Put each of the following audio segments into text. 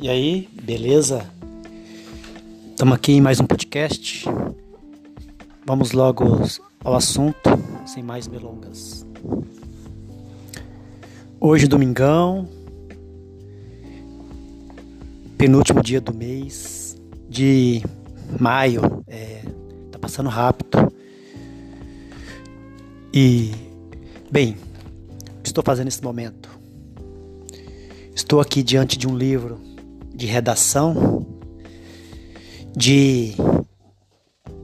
E aí, beleza? Estamos aqui em mais um podcast. Vamos logo ao assunto, sem mais delongas. Hoje, domingão, penúltimo dia do mês de maio. É, tá passando rápido. E, bem, o que estou fazendo nesse momento? Estou aqui diante de um livro de redação de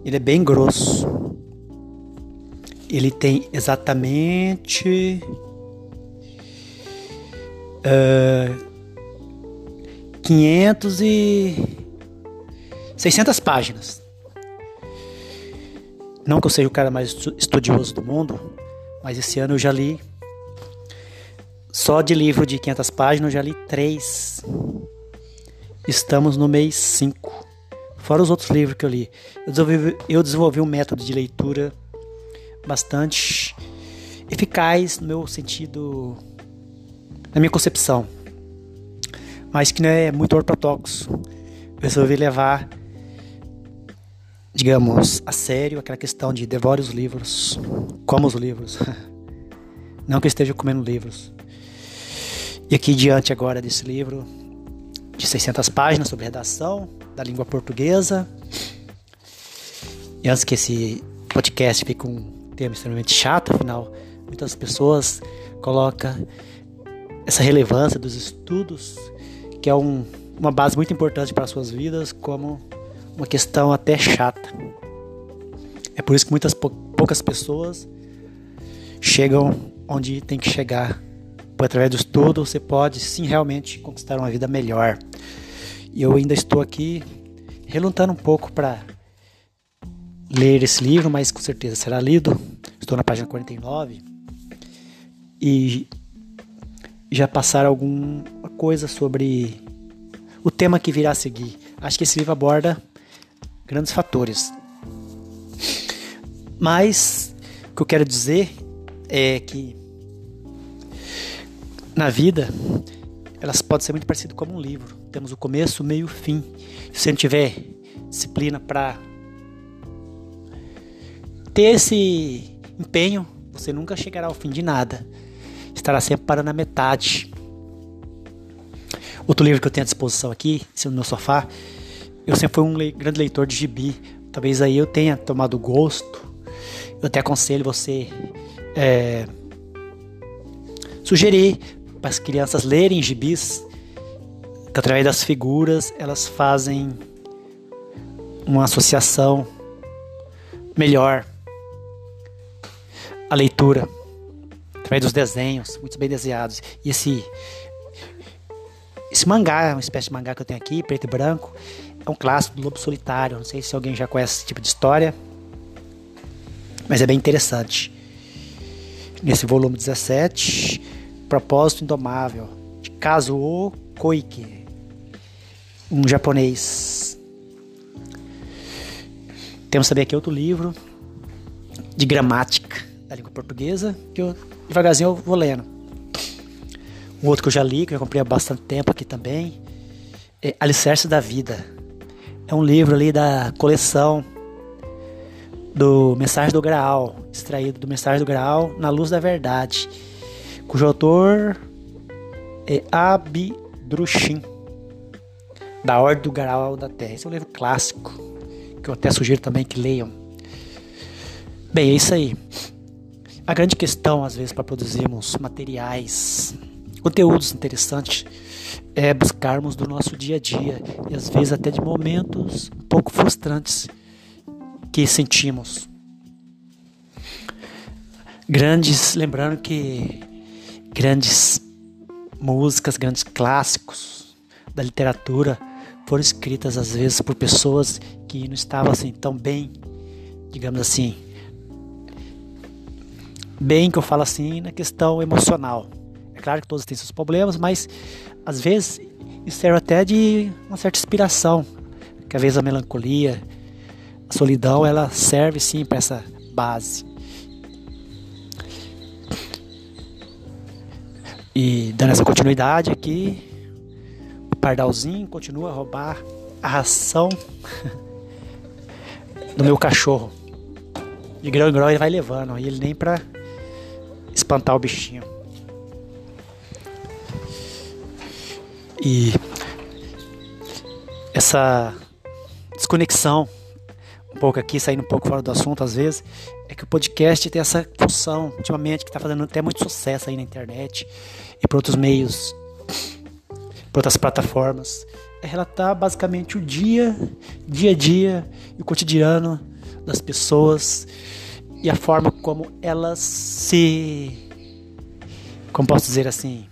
ele é bem grosso. Ele tem exatamente uh, 500 e 600 páginas. Não que eu seja o cara mais estudioso do mundo, mas esse ano eu já li só de livro de 500 páginas, eu já li três. Estamos no mês 5. Fora os outros livros que eu li. Eu desenvolvi, eu desenvolvi um método de leitura bastante eficaz no meu sentido, na minha concepção, mas que não é muito ortodoxo. Eu resolvi levar, digamos, a sério aquela questão de devore os livros, como os livros. Não que eu esteja comendo livros. E aqui diante agora desse livro de 600 páginas sobre redação da língua portuguesa. E antes que esse podcast fique um tema extremamente chato, afinal, muitas pessoas colocam essa relevância dos estudos, que é um, uma base muito importante para as suas vidas, como uma questão até chata. É por isso que muitas poucas pessoas chegam onde tem que chegar através do estudo você pode sim realmente conquistar uma vida melhor. E eu ainda estou aqui relutando um pouco para ler esse livro, mas com certeza será lido. Estou na página 49 e já passar alguma coisa sobre o tema que virá a seguir. Acho que esse livro aborda grandes fatores. Mas o que eu quero dizer é que na vida, elas podem ser muito parecidas como um livro. Temos o começo, o meio o fim. Se você não tiver disciplina para ter esse empenho, você nunca chegará ao fim de nada. Estará sempre parando na metade. Outro livro que eu tenho à disposição aqui, esse é no meu sofá, eu sempre fui um grande leitor de gibi. Talvez aí eu tenha tomado gosto. Eu até aconselho você é, sugerir para as crianças lerem gibis, através das figuras elas fazem uma associação melhor à leitura, através dos desenhos, muito bem desenhados. E esse, esse mangá, uma espécie de mangá que eu tenho aqui, preto e branco, é um clássico do Lobo Solitário. Não sei se alguém já conhece esse tipo de história, mas é bem interessante. Nesse volume 17, Propósito Indomável, de Kazuo Koike, um japonês. Temos também aqui outro livro de gramática da língua portuguesa, que eu devagarzinho eu vou lendo. Um outro que eu já li, que eu comprei há bastante tempo aqui também, é Alicerce da Vida. É um livro ali da coleção do Mensagem do Graal, extraído do Mensagem do Graal na Luz da Verdade cujo autor é Abdrushim, da Ordem do Graal da Terra. Esse é um livro clássico, que eu até sugiro também que leiam. Bem, é isso aí. A grande questão, às vezes, para produzirmos materiais, conteúdos interessantes, é buscarmos do nosso dia a dia e às vezes até de momentos um pouco frustrantes que sentimos. Grandes, lembrando que grandes músicas, grandes clássicos da literatura foram escritas às vezes por pessoas que não estavam assim tão bem, digamos assim, bem que eu falo assim na questão emocional. É claro que todos têm seus problemas, mas às vezes isso serve até de uma certa inspiração, que às vezes a melancolia, a solidão, ela serve sim para essa base. E dando essa continuidade aqui, pardalzinho continua a roubar a ração do meu cachorro. De grão em grão ele vai levando, e ele nem pra espantar o bichinho. E essa desconexão, um pouco aqui, saindo um pouco fora do assunto às vezes, é que o podcast tem essa função, ultimamente, que está fazendo até muito sucesso aí na internet e por outros meios, por outras plataformas. É relatar basicamente o dia, dia a dia e o cotidiano das pessoas e a forma como elas se. Como posso dizer assim?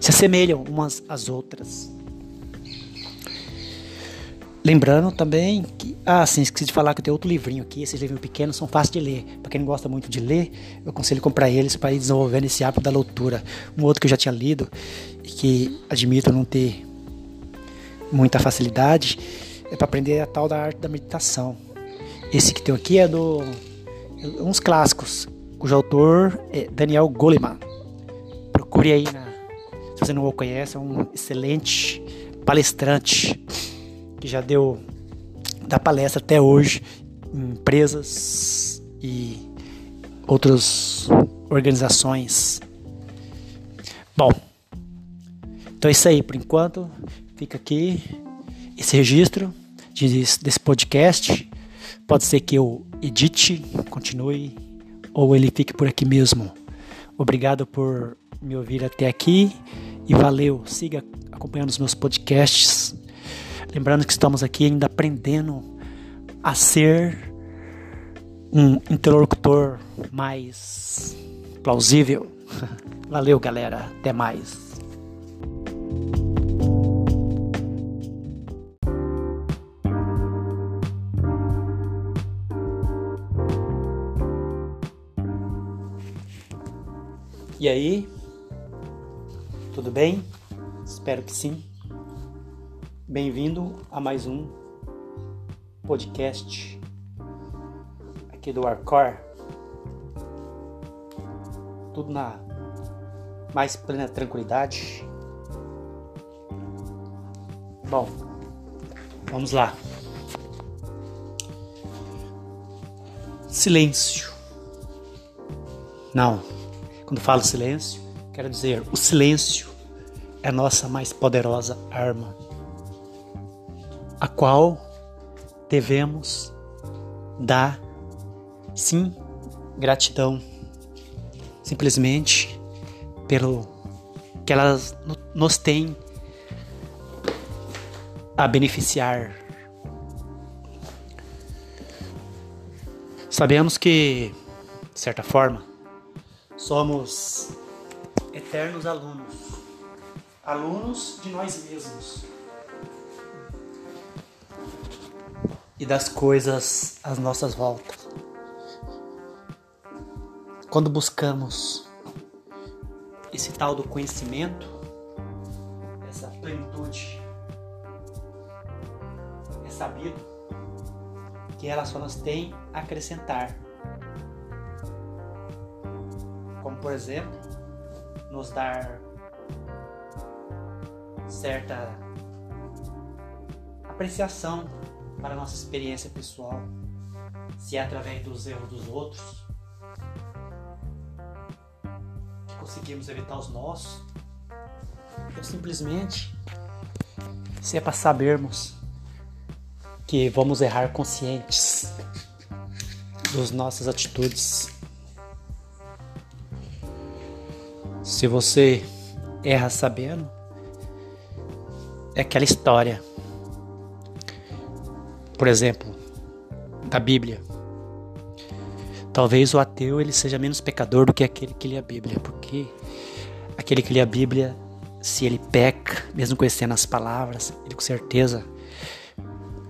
Se assemelham umas às outras. Lembrando também que, ah, sim, esqueci de falar que tenho outro livrinho aqui. Esses livrinhos pequenos são fáceis de ler. Para quem não gosta muito de ler, eu aconselho comprar eles para ir desenvolvendo esse hábito da leitura. Um outro que eu já tinha lido e que admito não ter muita facilidade é para aprender a tal da arte da meditação. Esse que tem aqui é do é uns clássicos, cujo autor é Daniel Goleman. Procure aí na, se você não o conhece, é um excelente palestrante que já deu da palestra até hoje em empresas e outras organizações. Bom, então é isso aí por enquanto. Fica aqui esse registro desse podcast. Pode ser que eu edite, continue, ou ele fique por aqui mesmo. Obrigado por me ouvir até aqui e valeu. Siga acompanhando os meus podcasts Lembrando que estamos aqui ainda aprendendo a ser um interlocutor mais plausível. Valeu, galera. Até mais. E aí? Tudo bem? Espero que sim. Bem-vindo a mais um podcast aqui do Arcor. Tudo na mais plena tranquilidade. Bom, vamos lá. Silêncio. Não, quando falo silêncio, quero dizer o silêncio é a nossa mais poderosa arma a qual devemos dar, sim, gratidão, simplesmente pelo que elas nos têm a beneficiar. Sabemos que, de certa forma, somos eternos alunos, alunos de nós mesmos. E das coisas às nossas voltas. Quando buscamos esse tal do conhecimento, essa plenitude, é sabido que ela só nos tem a acrescentar. Como, por exemplo, nos dar certa apreciação para a nossa experiência pessoal, se é através dos erros dos outros que conseguimos evitar os nossos, ou simplesmente se é para sabermos que vamos errar conscientes das nossas atitudes. Se você erra sabendo, é aquela história por exemplo, da Bíblia. Talvez o ateu ele seja menos pecador do que aquele que lê a Bíblia, porque aquele que lê a Bíblia, se ele peca, mesmo conhecendo as palavras, ele com certeza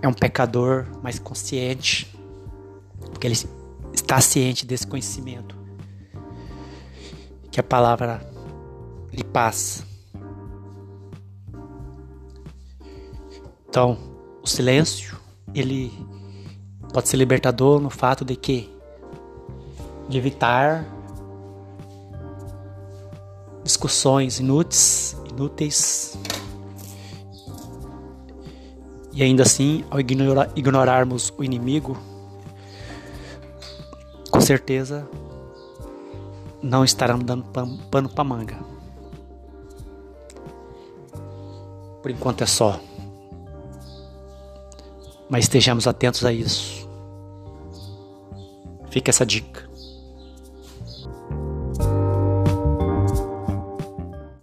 é um pecador mais consciente, porque ele está ciente desse conhecimento que a palavra lhe passa. Então, o silêncio ele pode ser libertador no fato de que de evitar discussões inúteis, inúteis E ainda assim, ao ignora, ignorarmos o inimigo, com certeza não estarão dando pano para manga. Por enquanto é só. Mas estejamos atentos a isso. Fica essa dica.